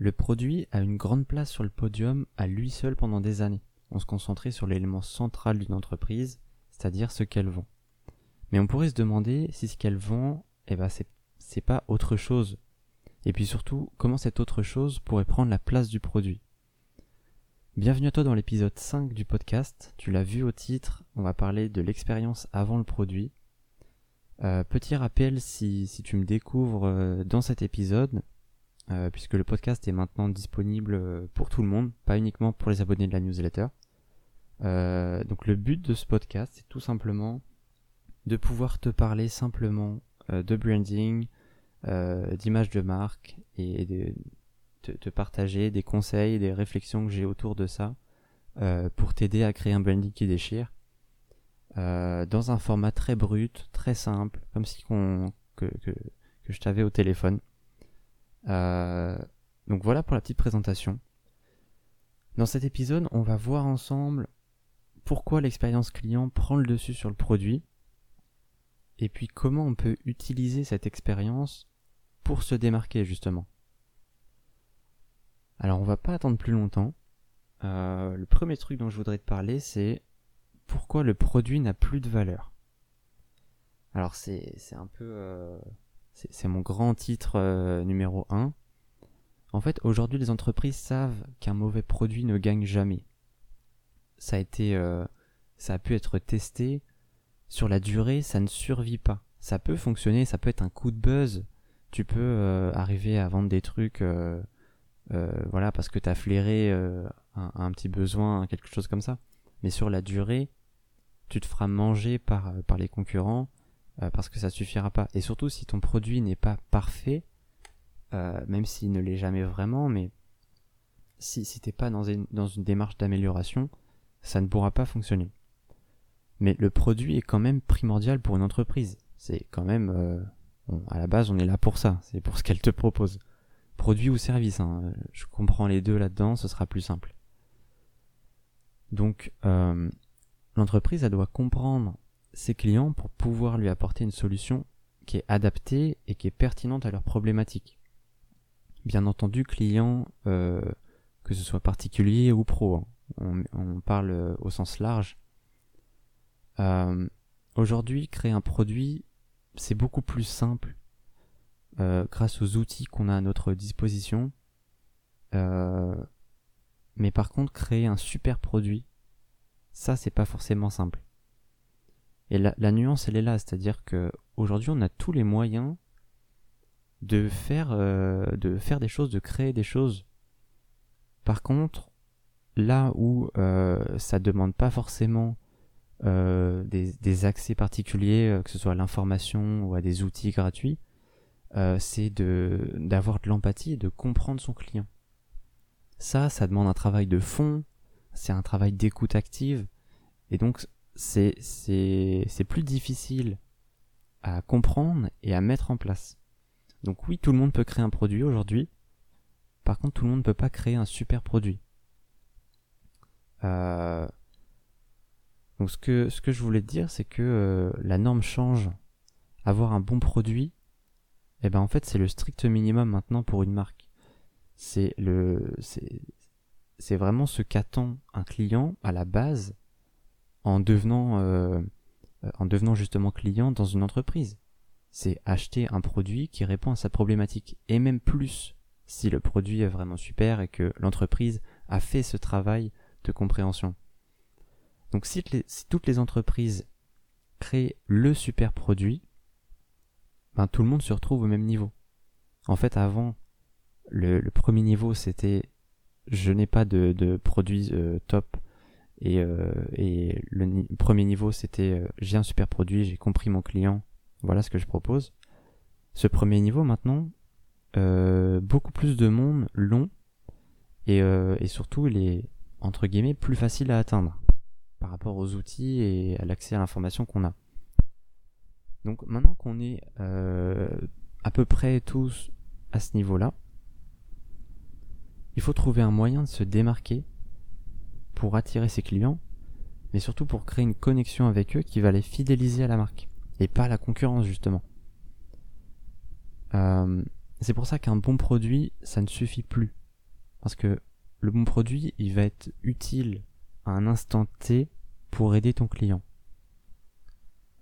Le produit a une grande place sur le podium à lui seul pendant des années. On se concentrait sur l'élément central d'une entreprise, c'est-à-dire ce qu'elle vend. Mais on pourrait se demander si ce qu'elle vend, eh ben c'est pas autre chose. Et puis surtout, comment cette autre chose pourrait prendre la place du produit. Bienvenue à toi dans l'épisode 5 du podcast. Tu l'as vu au titre, on va parler de l'expérience avant le produit. Euh, petit rappel si, tu me découvres euh, dans cet épisode, euh, puisque le podcast est maintenant disponible euh, pour tout le monde, pas uniquement pour les abonnés de la newsletter. Euh, donc le but de ce podcast, c'est tout simplement de pouvoir te parler simplement de branding, d'image de marque et de te, partager des conseils, des réflexions que j'ai autour de ça pour t'aider à créer un branding qui déchire. dans un format très brut, très simple, comme si qu'on, que, que, que je t'avais au téléphone. Euh, donc voilà pour la petite présentation. Dans cet épisode, on va voir ensemble pourquoi l'expérience client prend le dessus sur le produit et puis comment on peut utiliser cette expérience pour se démarquer justement. Alors on va pas attendre plus longtemps. Euh, le premier truc dont je voudrais te parler c'est pourquoi le produit n'a plus de valeur. Alors c'est un peu euh, c'est mon grand titre euh, numéro 1. En fait, aujourd'hui, les entreprises savent qu'un mauvais produit ne gagne jamais. Ça a été, euh, ça a pu être testé. Sur la durée, ça ne survit pas. Ça peut fonctionner, ça peut être un coup de buzz. Tu peux euh, arriver à vendre des trucs, voilà, parce que tu as flairé un, petit besoin, quelque chose comme ça. Mais sur la durée, tu te feras manger par les concurrents euh, parce que ça suffira pas. Et surtout si ton produit n'est pas parfait, euh, même s'il ne l'est jamais vraiment, mais si, si t'es pas dans une, dans une démarche d'amélioration, ça ne pourra pas fonctionner. Mais le produit est quand même primordial pour une entreprise. C'est quand même, euh, à la base, on est là pour ça. C'est pour ce qu'elle te propose. Produit ou service. Hein. Je comprends les deux là-dedans, ce sera plus simple. Donc, euh, l'entreprise, elle doit comprendre ses clients pour pouvoir lui apporter une solution qui est adaptée et qui est pertinente à leurs problématiques. Bien entendu, client, euh, que ce soit particulier ou pro, hein. on, parle euh, au sens large. Euh, aujourd'hui, créer un produit, c'est beaucoup plus simple grâce aux outils qu'on a à notre disposition. mais par contre, créer un super produit, ça, c'est pas forcément simple. Et la, nuance, elle est là, c'est-à-dire que aujourd'hui, on a tous les moyens de faire, euh, de faire des choses, de créer des choses. Par contre, là où euh, ça demande pas forcément euh, des, accès particuliers, euh, que ce soit à l'information ou à des outils gratuits, c'est de d'avoir de l'empathie de comprendre son client. Ça, ça demande un travail de fond, c'est un travail d'écoute active, et donc c'est, c'est, c'est plus difficile à comprendre et à mettre en place. Donc oui, tout le monde peut créer un produit aujourd'hui. Par contre, tout le monde ne peut pas créer un super produit. Euh, donc ce que, ce que je voulais dire, c'est que euh, la norme change. Avoir un bon produit, eh ben en fait c'est le strict minimum maintenant pour une marque. C'est le, c'est, c'est vraiment ce qu'attend un client à la base en devenant, euh, en devenant justement client dans une entreprise. C'est acheter un produit qui répond à sa problématique. Et même plus si le produit est vraiment super et que l'entreprise a fait ce travail de compréhension. Donc si, toutes les entreprises créent le super produit, ben, tout le monde se retrouve au même niveau. En fait, avant, le, premier niveau, c'était je n'ai pas de, de produit euh, top, et, euh, et le premier niveau, c'était euh, j'ai un super produit, j'ai compris mon client, voilà ce que je propose. Ce premier niveau, maintenant, euh, beaucoup plus de monde l'ont et, et surtout, il est entre guillemets plus facile à atteindre par rapport aux outils et à l'accès à l'information qu'on a. Donc maintenant qu'on est à peu près tous à ce niveau-là, il faut trouver un moyen de se démarquer pour attirer ses clients, mais surtout pour créer une connexion avec eux qui va les fidéliser à la marque, et pas à la concurrence justement. Euh, c'est pour ça qu'un bon produit, ça ne suffit plus. Parce que le bon produit, il va être utile à un instant T pour aider ton client.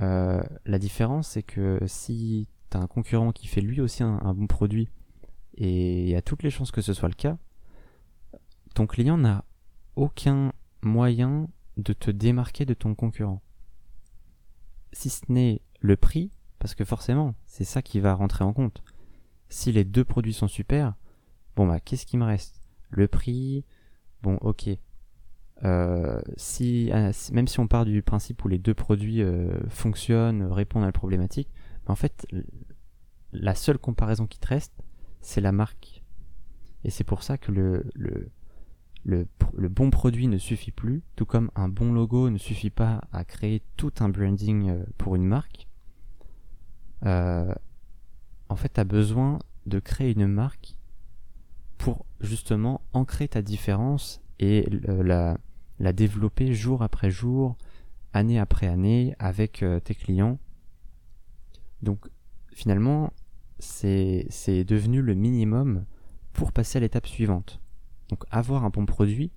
Euh, la différence, c'est que si tu as un concurrent qui fait lui aussi un, bon produit, et il y a toutes les chances que ce soit le cas, ton client n'a aucun moyen de te démarquer de ton concurrent. Si ce n'est le prix, parce que forcément, c'est ça qui va rentrer en compte. Si les deux produits sont super, bon bah qu'est-ce qui me reste? Le prix, bon ok, euh, si, euh, même si on part du principe où les deux produits euh, fonctionnent, répondent à la problématique, en fait, la seule comparaison qui te reste, c'est la marque. Et c'est pour ça que le, le, bon produit ne suffit plus, tout comme un bon logo ne suffit pas à créer tout un branding pour une marque. en fait, tu as besoin de créer une marque pour justement ancrer ta différence et la, la développer jour après jour, année après année avec euh, tes clients. Donc finalement, c'est devenu le minimum pour passer à l'étape suivante. Donc avoir un bon produit,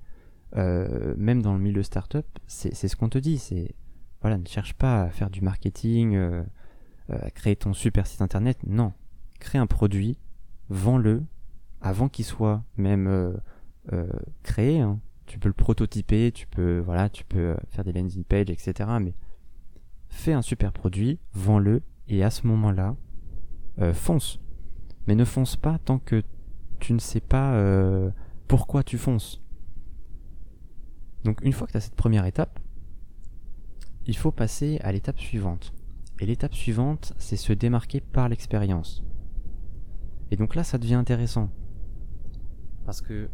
euh, même dans le milieu startup, c'est ce qu'on te dit. C'est voilà, ne cherche pas à faire du marketing, euh, à créer ton super site internet. Non, crée un produit, vends-le avant qu'il soit même créé. Hein tu peux le prototyper, tu peux, voilà, tu peux euh, faire des landing pages, etc. Mais fais un super produit, vends-le, et à ce moment-là, euh, fonce. Mais ne fonce pas tant que tu ne sais pas euh, pourquoi tu fonces. Donc une fois que tu as cette première étape, il faut passer à l'étape suivante. Et l'étape suivante, c'est se démarquer par l'expérience. Et donc là, ça devient intéressant. Parce que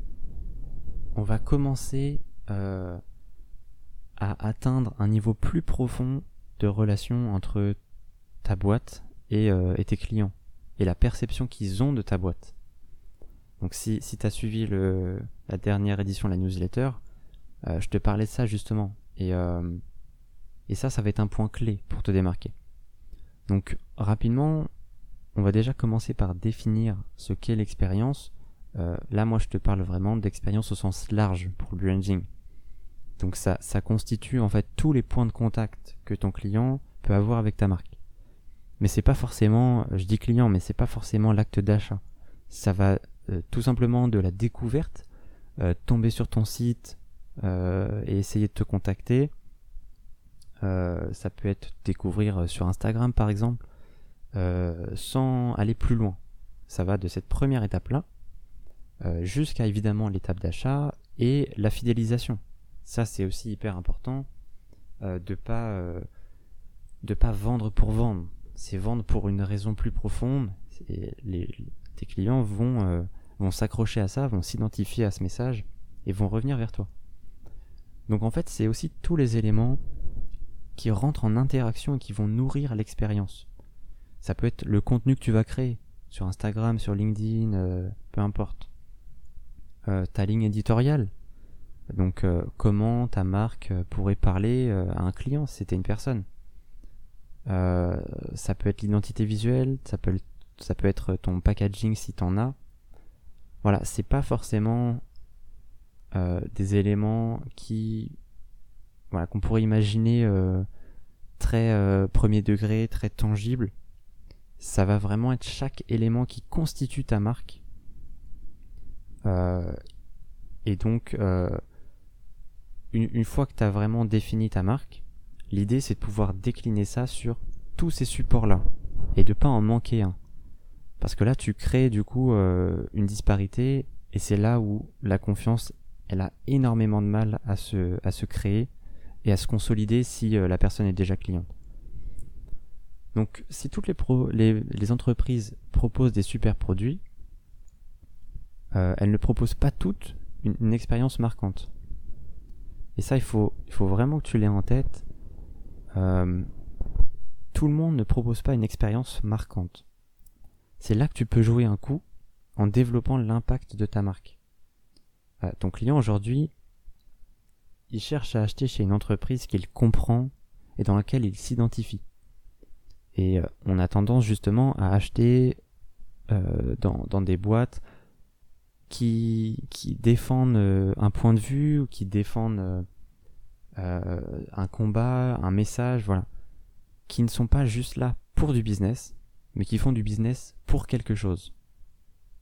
on va commencer euh, à atteindre un niveau plus profond de relation entre ta boîte euh, et, tes clients et la perception qu'ils ont de ta boîte. Donc si, si tu as suivi le, la dernière édition de la newsletter, euh, je te parlais de ça justement. Et, et ça, ça va être un point clé pour te démarquer. Donc rapidement, on va déjà commencer par définir ce qu'est l'expérience euh, là, moi, je te parle vraiment d'expérience au sens large pour le branding. Donc ça, ça constitue en fait tous les points de contact que ton client peut avoir avec ta marque. Mais c'est pas forcément, je dis client, mais c'est pas forcément l'acte d'achat. Ça va euh, tout simplement de la découverte, euh, tomber sur ton site et essayer de te contacter. ça peut être découvrir sur Instagram par exemple, sans aller plus loin. Ça va de cette première étape là euh, jusqu'à évidemment l'étape d'achat et la fidélisation. Ça c'est aussi hyper important euh, de pas euh, de pas vendre pour vendre. C'est vendre pour une raison plus profonde. Les, tes clients vont vont s'accrocher à ça, vont s'identifier à ce message et vont revenir vers toi. Donc en fait, c'est aussi tous les éléments qui rentrent en interaction et qui vont nourrir l'expérience. Ça peut être le contenu que tu vas créer sur Instagram, sur LinkedIn, peu importe. Euh, ta ligne éditoriale. Donc euh, comment ta marque euh, pourrait parler à un client si c'était une personne. ça peut être l'identité visuelle, ça peut, ça peut être ton packaging si t'en as. Voilà, c'est pas forcément des éléments qui voilà qu'on pourrait imaginer très premier degré, très tangible. Ça va vraiment être chaque élément qui constitue ta marque euh, et donc, euh, une, fois que tu as vraiment défini ta marque, l'idée c'est de pouvoir décliner ça sur tous ces supports-là et de pas en manquer un. Parce que là, tu crées du coup euh, une disparité et c'est là où la confiance, elle a énormément de mal à se, à se créer et à se consolider si la personne est déjà cliente. Donc, si toutes les, pro les, les entreprises proposent des super produits, euh, elles ne proposent pas toutes une, expérience marquante. Et ça, il faut, il faut vraiment que tu l'aies en tête. Euh, tout le monde ne propose pas une expérience marquante. C'est là que tu peux jouer un coup en développant l'impact de ta marque. Euh, ton client aujourd'hui, il cherche à acheter chez une entreprise qu'il comprend et dans laquelle il s'identifie. Et on a tendance justement à acheter dans, dans, des boîtes qui, défendent euh, un point de vue ou qui défendent euh, euh, un combat, un message, voilà, qui ne sont pas juste là pour du business, mais qui font du business pour quelque chose.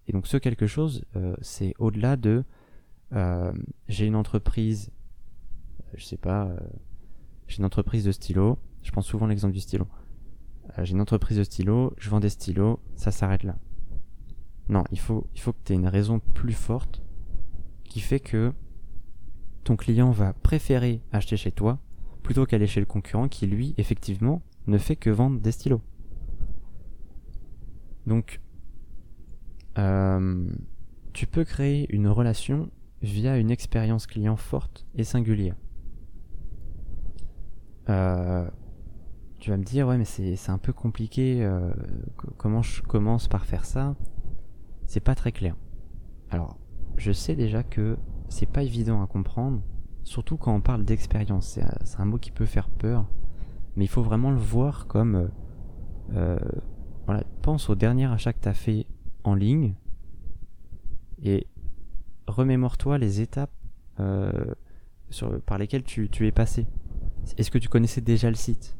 Et donc ce quelque chose, c'est au-delà de j'ai une entreprise, je sais pas, j'ai une entreprise de stylo, je prends souvent l'exemple du stylo. j'ai une entreprise de stylo, je vends des stylos, ça s'arrête là. Non, il faut, il faut que tu aies une raison plus forte qui fait que ton client va préférer acheter chez toi plutôt qu'aller chez le concurrent qui, lui, effectivement, ne fait que vendre des stylos. Donc, euh, tu peux créer une relation via une expérience client forte et singulière. Euh, tu vas me dire, ouais, mais c'est un peu compliqué. Euh, comment je commence par faire ça? C'est pas très clair. Alors, je sais déjà que c'est pas évident à comprendre, surtout quand on parle d'expérience. C'est un mot qui peut faire peur, mais il faut vraiment le voir comme. Voilà, pense au dernier achat que tu fait en ligne et remémore-toi les étapes euh, sur, par lesquelles tu, es passé. Est-ce que tu connaissais déjà le site?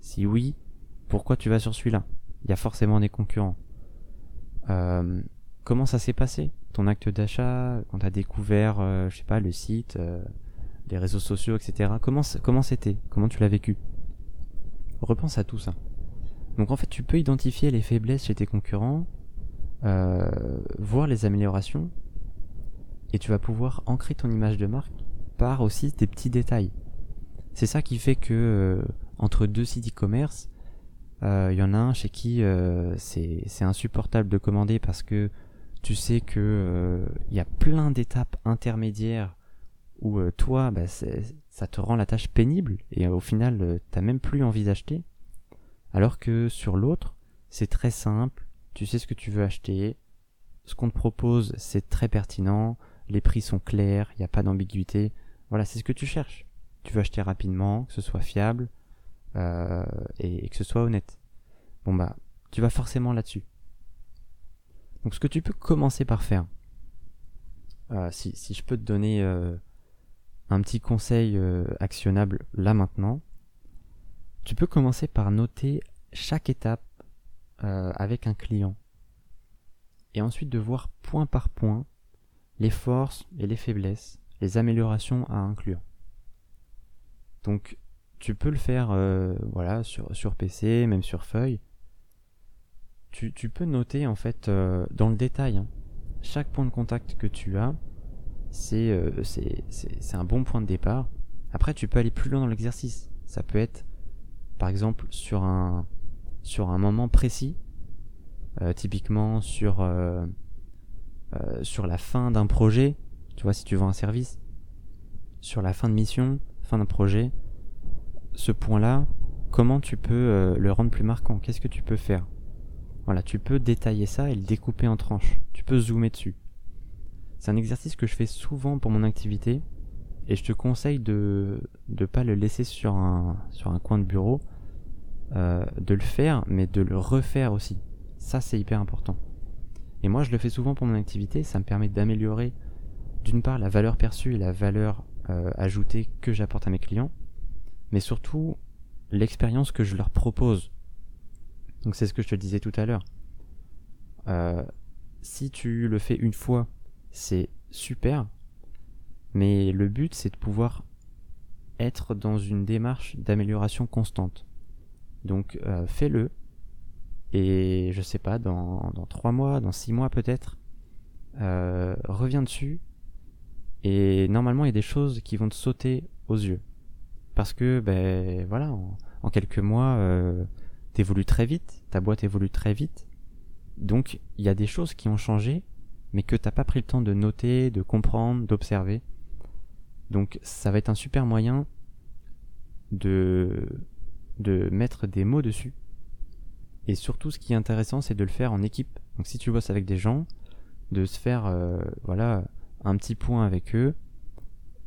Si oui, pourquoi tu vas sur celui-là? Il y a forcément des concurrents. Euh, comment ça s'est passé Ton acte d'achat, quand tu découvert, euh, je sais pas, le site, euh, les réseaux sociaux, etc. Comment c'était? Comment tu l'as vécu? Repense à tout ça. Donc en fait, tu peux identifier les faiblesses chez tes concurrents, euh, voir les améliorations, et tu vas pouvoir ancrer ton image de marque par aussi des petits détails. C'est ça qui fait que entre deux sites e-commerce, il y en a un chez qui c'est insupportable de commander parce que tu sais que euh, il y a plein d'étapes intermédiaires où euh, toi, bah, ça te rend la tâche pénible et au final, euh, t'as même plus envie d'acheter. Alors que sur l'autre, c'est très simple, tu sais ce que tu veux acheter, ce qu'on te propose, c'est très pertinent, les prix sont clairs, il n'y a pas d'ambiguïté. Voilà, c'est ce que tu cherches. Tu veux acheter rapidement, que ce soit fiable et, et que ce soit honnête. Bon bah, tu vas forcément là-dessus. Donc ce que tu peux commencer par faire, euh, si, je peux te donner euh, un petit conseil euh, actionnable là maintenant, tu peux commencer par noter chaque étape avec un client. Et ensuite de voir point par point les forces et les faiblesses, les améliorations à inclure. Donc tu peux le faire voilà, sur, sur PC, même sur feuille tu, peux noter en fait euh, dans le détail hein. chaque point de contact que tu as euh, c'est un bon point de départ après tu peux aller plus loin dans l'exercice ça peut être par exemple sur un sur un moment précis euh, typiquement sur sur la fin d'un projet tu vois si tu vends un service sur la fin de mission fin d'un projet ce point là comment tu peux le rendre plus marquant? Qu'est-ce que tu peux faire? Voilà, tu peux détailler ça et le découper en tranches. Tu peux zoomer dessus. C'est un exercice que je fais souvent pour mon activité et je te conseille de ne pas le laisser sur un, sur un coin de bureau, euh, de le faire, mais de le refaire aussi. Ça, c'est hyper important. Et moi, je le fais souvent pour mon activité. Ça me permet d'améliorer, d'une part, la valeur perçue et la valeur euh, ajoutée que j'apporte à mes clients, mais surtout l'expérience que je leur propose donc c'est ce que je te disais tout à l'heure. Euh, si tu le fais une fois, c'est super. Mais le but, c'est de pouvoir être dans une démarche d'amélioration constante. Donc euh, fais-le. Et je sais pas, dans, dans 3 mois, dans 6 mois peut-être, euh, reviens dessus. Et normalement, il y a des choses qui vont te sauter aux yeux. Parce que, ben voilà, en, quelques mois, t'évolues très vite, ta boîte évolue très vite. Donc il y a des choses qui ont changé, mais que t'as pas pris le temps de noter, de comprendre, d'observer. Donc ça va être un super moyen de, de mettre des mots dessus. Et surtout ce qui est intéressant c'est de le faire en équipe. Donc si tu bosses avec des gens, de se faire euh, voilà un petit point avec eux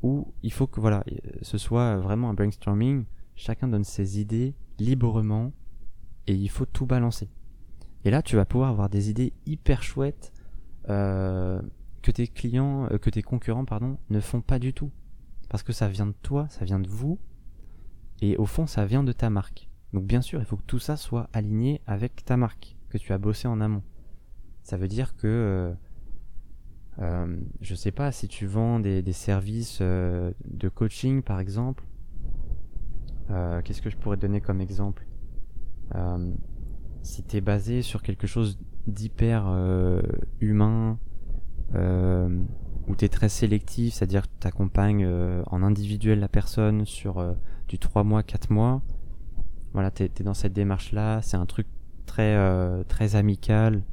où il faut que voilà ce soit vraiment un brainstorming, chacun donne ses idées librement et il faut tout balancer. Et là, tu vas pouvoir avoir des idées hyper chouettes euh, que tes clients, que tes concurrents, pardon, ne font pas du tout. Parce que ça vient de toi, ça vient de vous, et au fond, ça vient de ta marque. Donc bien sûr, il faut que tout ça soit aligné avec ta marque, que tu as bossé en amont. Ça veut dire que, euh, euh, je sais pas, si tu vends des, services euh, de coaching par exemple, euh, qu'est-ce que je pourrais donner comme exemple? Si tu es basé sur quelque chose d'hyper humain, où tu es très sélectif, c'est-à-dire que tu accompagnes en individuel la personne sur du 3 mois, 4 mois, voilà, tu es, dans cette démarche-là, c'est un truc très, très amical,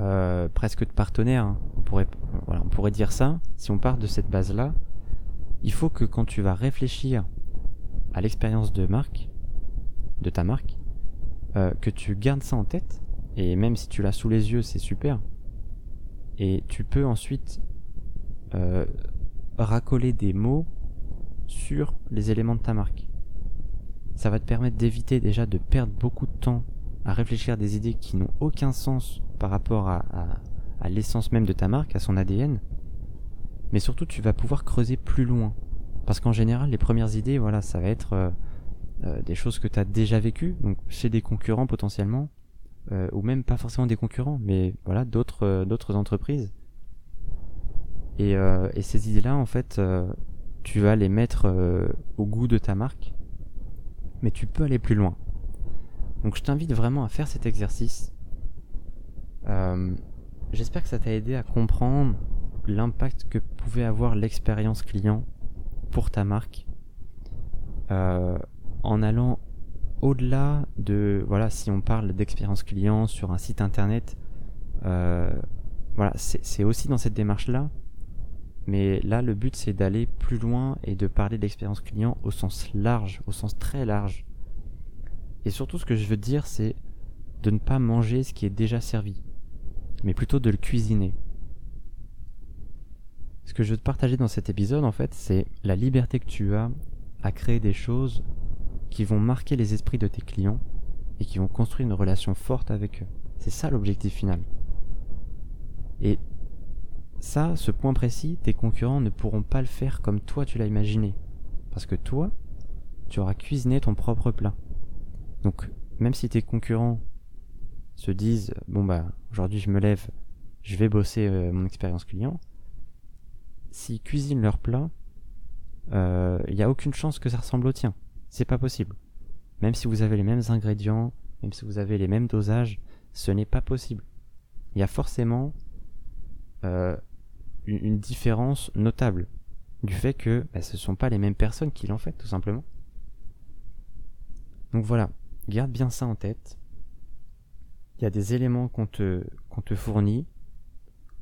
euh, presque de partenaire. Hein. On, pourrait, voilà, on pourrait dire ça. Si on part de cette base-là, il faut que quand tu vas réfléchir à l'expérience de marque, de ta marque, euh, que tu gardes ça en tête. Et même si tu l'as sous les yeux, c'est super. Et tu peux ensuite euh, racoler des mots sur les éléments de ta marque. Ça va te permettre d'éviter déjà de perdre beaucoup de temps à réfléchir à des idées qui n'ont aucun sens par rapport à, l'essence même de ta marque, à son ADN. Mais surtout, tu vas pouvoir creuser plus loin. Parce qu'en général, les premières idées, voilà, ça va être euh, euh, des choses que tu as déjà vécues, donc chez des concurrents potentiellement, euh, ou même pas forcément des concurrents, mais voilà, d'autres d'autres entreprises. Et, et ces idées-là, en fait, tu vas les mettre au goût de ta marque, mais tu peux aller plus loin. Donc je t'invite vraiment à faire cet exercice. Euh, j'espère que ça t'a aidé à comprendre l'impact que pouvait avoir l'expérience client pour ta marque euh, en allant au-delà de voilà si on parle d'expérience client sur un site internet euh, voilà c'est aussi dans cette démarche là mais là le but c'est d'aller plus loin et de parler de l'expérience client au sens large au sens très large et surtout, ce que je veux dire, c'est de ne pas manger ce qui est déjà servi, mais plutôt de le cuisiner. Ce que je veux te partager dans cet épisode, en fait, c'est la liberté que tu as à créer des choses qui vont marquer les esprits de tes clients et qui vont construire une relation forte avec eux. C'est ça l'objectif final. Et ça, ce point précis, tes concurrents ne pourront pas le faire comme toi tu l'as imaginé. Parce que toi, tu auras cuisiné ton propre plat. Donc, même si tes concurrents se disent, bon bah, aujourd'hui je me lève, je vais bosser euh, mon expérience client, s'ils cuisinent leur plat, il euh, n'y a aucune chance que ça ressemble au tien. C'est pas possible. Même si vous avez les mêmes ingrédients, même si vous avez les mêmes dosages, ce n'est pas possible. Il y a forcément euh, une, différence notable du fait que bah, ce ne sont pas les mêmes personnes qui l'ont fait, tout simplement. Donc voilà, Garde bien ça en tête. Il y a des éléments qu'on te, qu'on te fournit,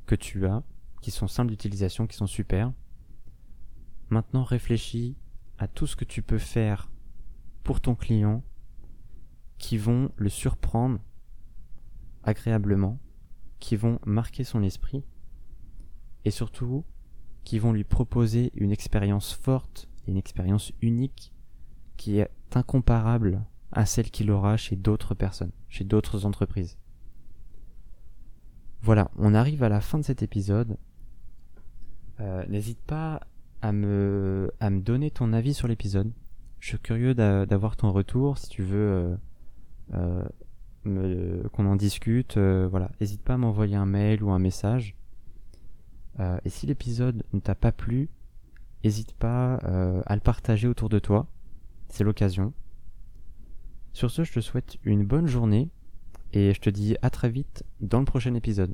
que tu as, qui sont simples d'utilisation, qui sont super. Maintenant, réfléchis à tout ce que tu peux faire pour ton client qui vont le surprendre agréablement, qui vont marquer son esprit et surtout qui vont lui proposer une expérience forte, une expérience unique qui est incomparable à celle qu'il aura chez d'autres personnes, chez d'autres entreprises. Voilà, on arrive à la fin de cet épisode. Euh, n'hésite pas à me, à me donner ton avis sur l'épisode. Je suis curieux d'avoir ton retour si tu veux euh, euh, qu'on en discute. voilà, n'hésite pas à m'envoyer un mail ou un message. et si l'épisode ne t'a pas plu, n'hésite pas à le partager autour de toi. C'est l'occasion. Sur ce, je te souhaite une bonne journée et je te dis à très vite dans le prochain épisode.